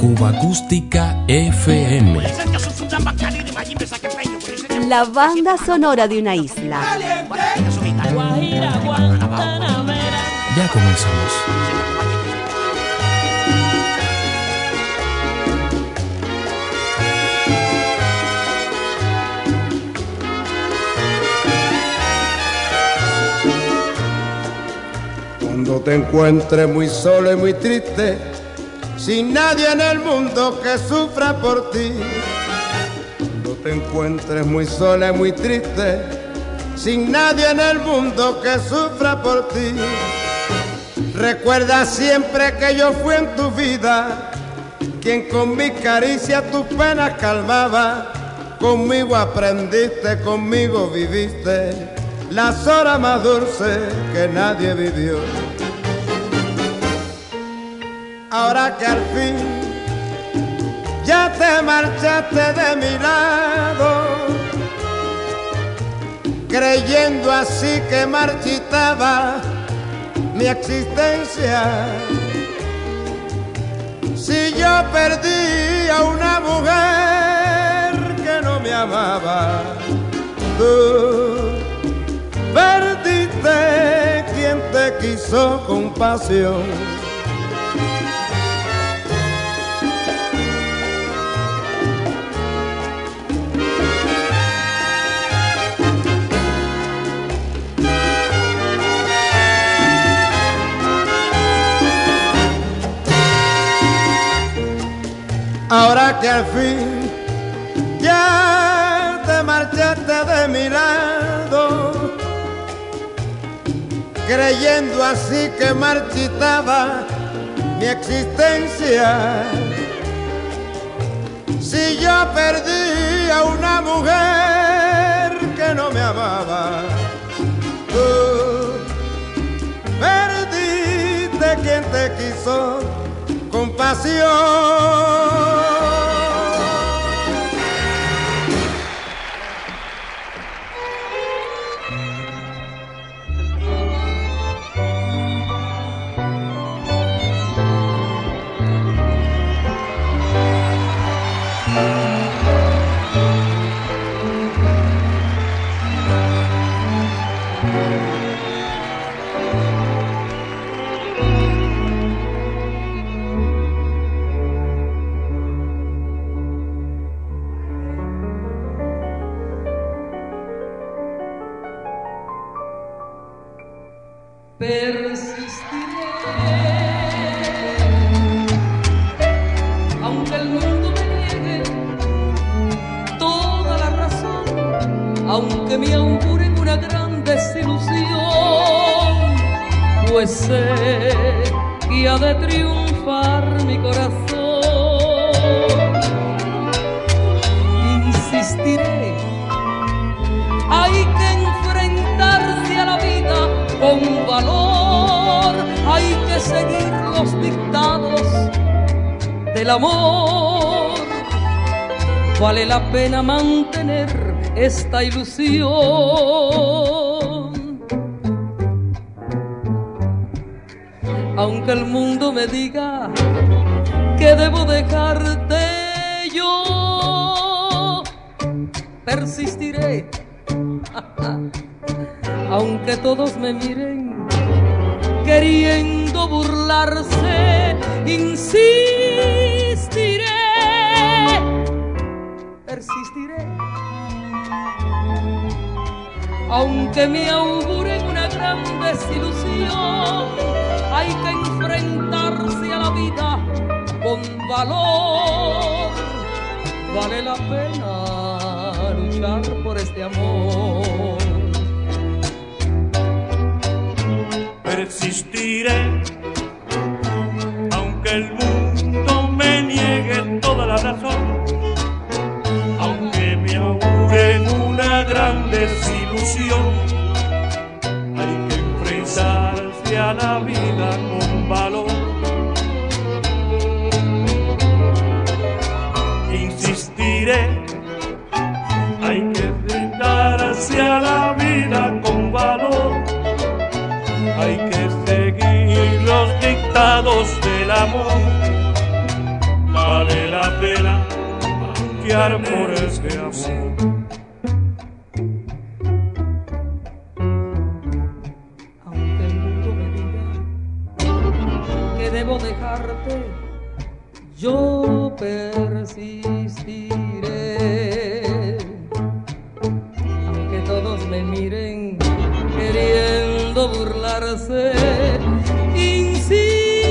Cuba Acústica FM. La banda sonora de una isla. Ya comenzamos. Cuando te encuentres muy solo y muy triste, sin nadie en el mundo que sufra por ti. Cuando te encuentres muy sola y muy triste, sin nadie en el mundo que sufra por ti. Recuerda siempre que yo fui en tu vida quien con mi caricia tus penas calmaba. Conmigo aprendiste, conmigo viviste las horas más dulces que nadie vivió. Ahora que al fin ya te marchaste de mi lado, creyendo así que marchitaba mi existencia. Si yo perdí a una mujer que no me amaba, tú perdiste quien te quiso con pasión. Ahora que al fin ya te marchaste de mi lado, creyendo así que marchitaba mi existencia. Si yo perdí a una mujer que no me amaba, tú perdiste quien te quiso pasión. Pues sé que ha de triunfar mi corazón. Insistiré, hay que enfrentarse a la vida con valor, hay que seguir los dictados del amor. Vale la pena mantener esta ilusión. Aunque el mundo me diga que debo dejarte, yo persistiré. Aunque todos me miren queriendo burlarse, insistiré, persistiré. Aunque me auguren una valor. Vale la pena luchar por este amor. Persistiré, Hay que brindar hacia la vida con valor. Hay que seguir los dictados del amor. Vale la pena cambiar por este amor. Burlarse, insistiré.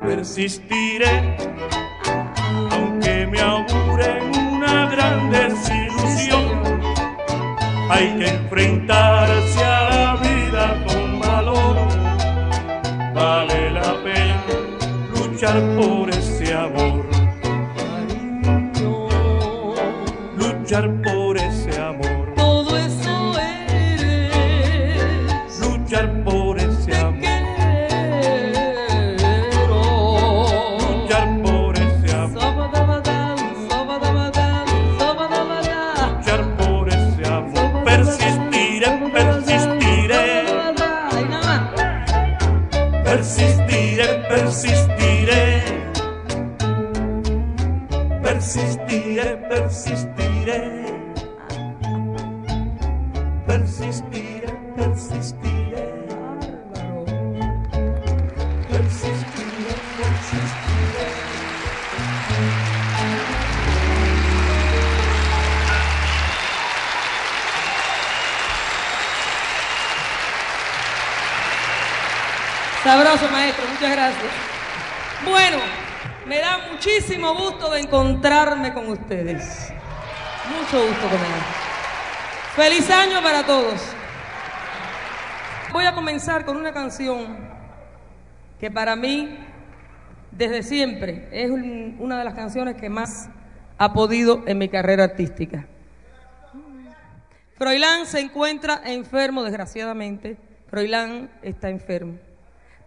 Persistiré, aunque me auguren una gran desilusión. Hay que enfrentarse a la vida con valor. Vale la pena luchar por Sabroso, maestro, muchas gracias. Bueno, me da muchísimo gusto de encontrarme con ustedes. Mucho gusto con. Feliz año para todos. Voy a comenzar con una canción que para mí, desde siempre, es un- una de las canciones que más ha podido en mi carrera artística. Froilán se encuentra enfermo, desgraciadamente. Froilán está enfermo.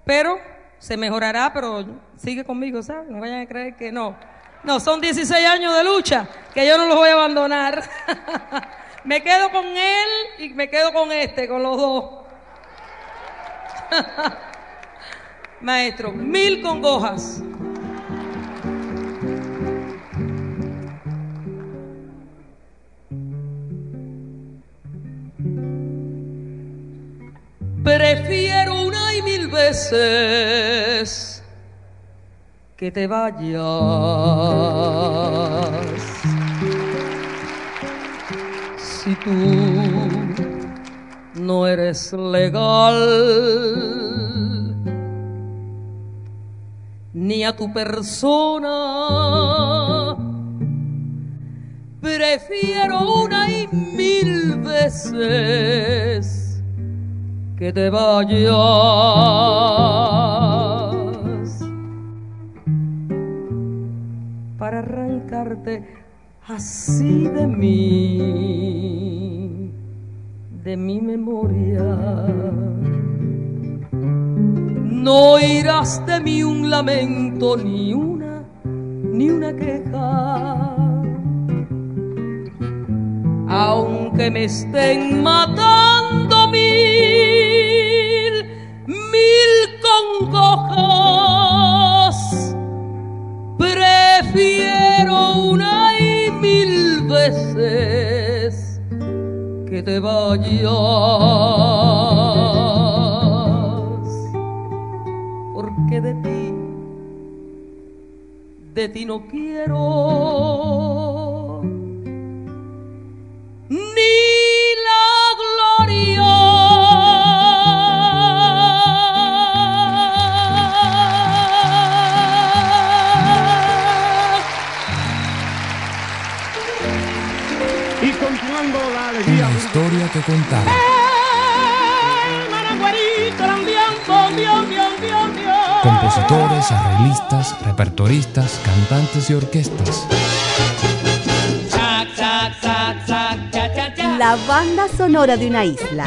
Pero se mejorará, pero sigue conmigo, ¿sabes? No vayan a creer que no. No, son 16 años de lucha, que yo no los voy a abandonar. me quedo con él y me quedo con este, con los dos. Maestro, mil congojas. Prefiero veces que te vayas. Si tú no eres legal, ni a tu persona, prefiero una y mil veces que te vayas para arrancarte así de mí, de mi memoria. No irás de mí un lamento, ni una, ni una queja aunque me estén matando mil, mil congojas, prefiero una y mil veces que te vayas, porque de ti, de ti no quiero que contar. Compositores, arreglistas, repertoristas, cantantes y orquestas. La banda sonora de una isla.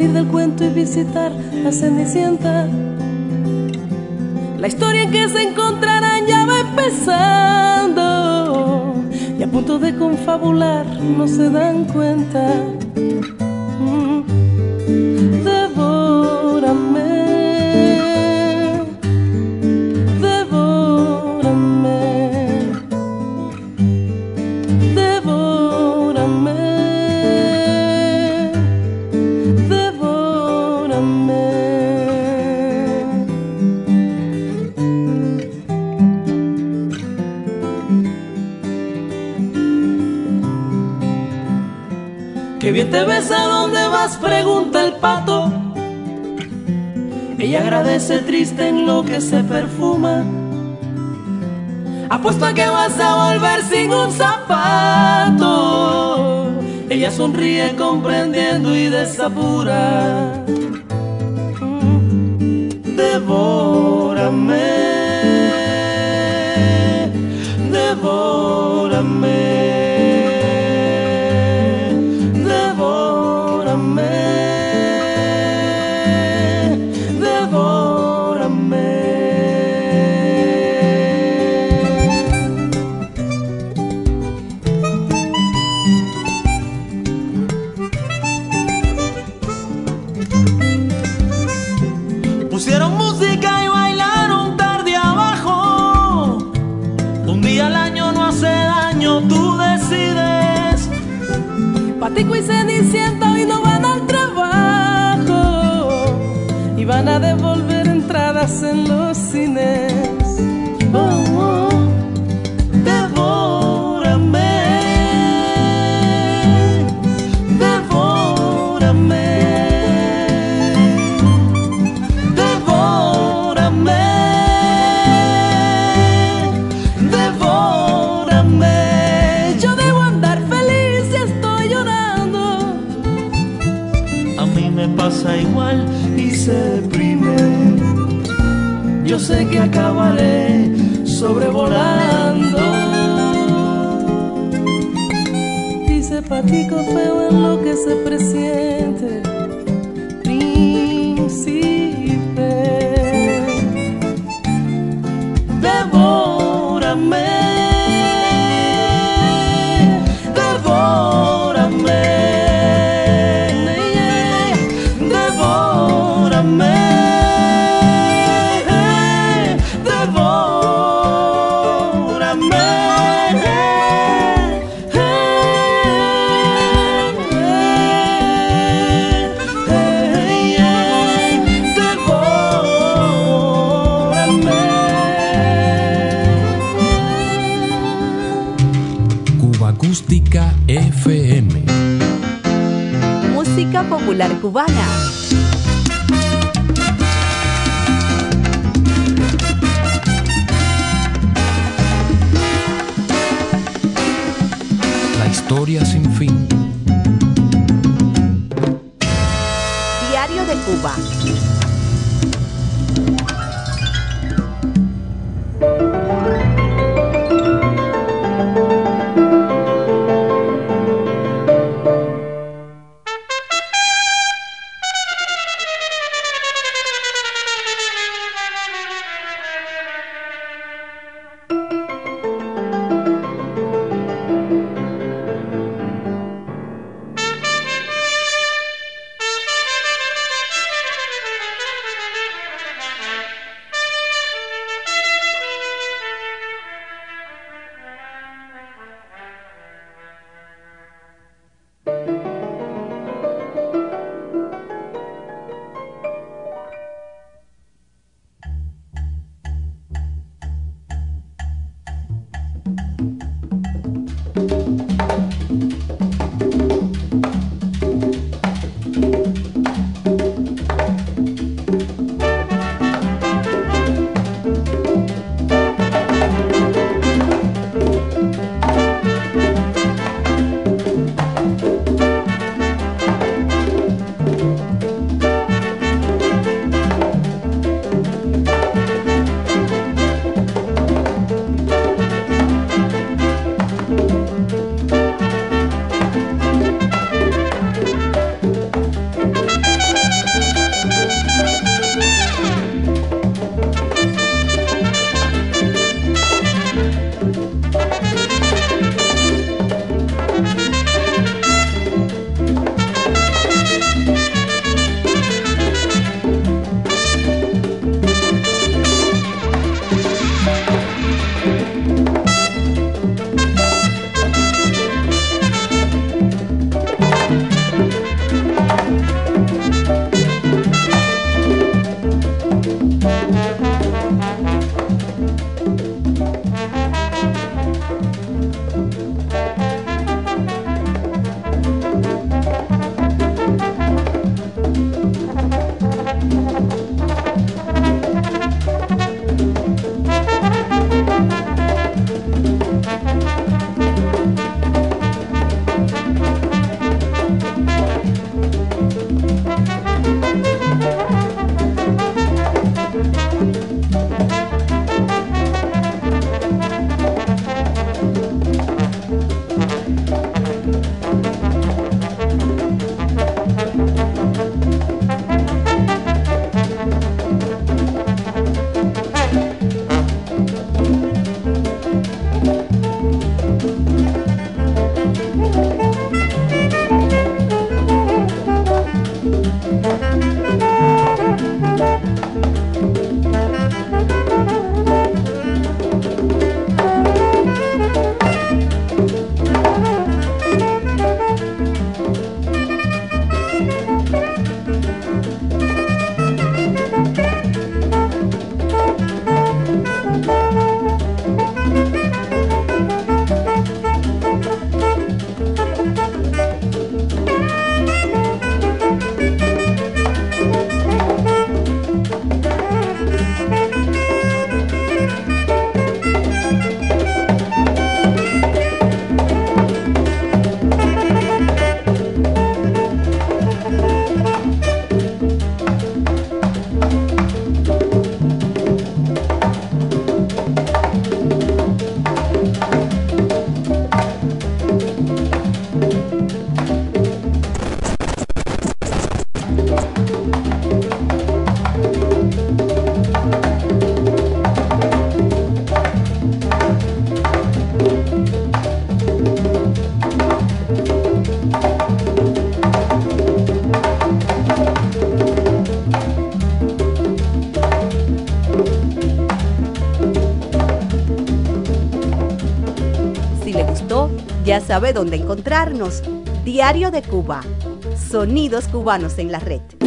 Salir del cuento y visitar la cenicienta. La historia en que se encontrarán ya va empezando y a punto de confabular no se dan cuenta. Ella agradece triste en lo que se perfuma. Apuesto a que vas a volver sin un zapato. Ella sonríe comprendiendo y desapura. Devórame. Devórame. Patico y Cenicienta hoy no van al trabajo y van a devolver entradas en los cines. Acabaré sobrevolando. Dice patico feo en lo que se presiente. Sabe dónde encontrarnos. Diario de Cuba. Sonidos cubanos en la red.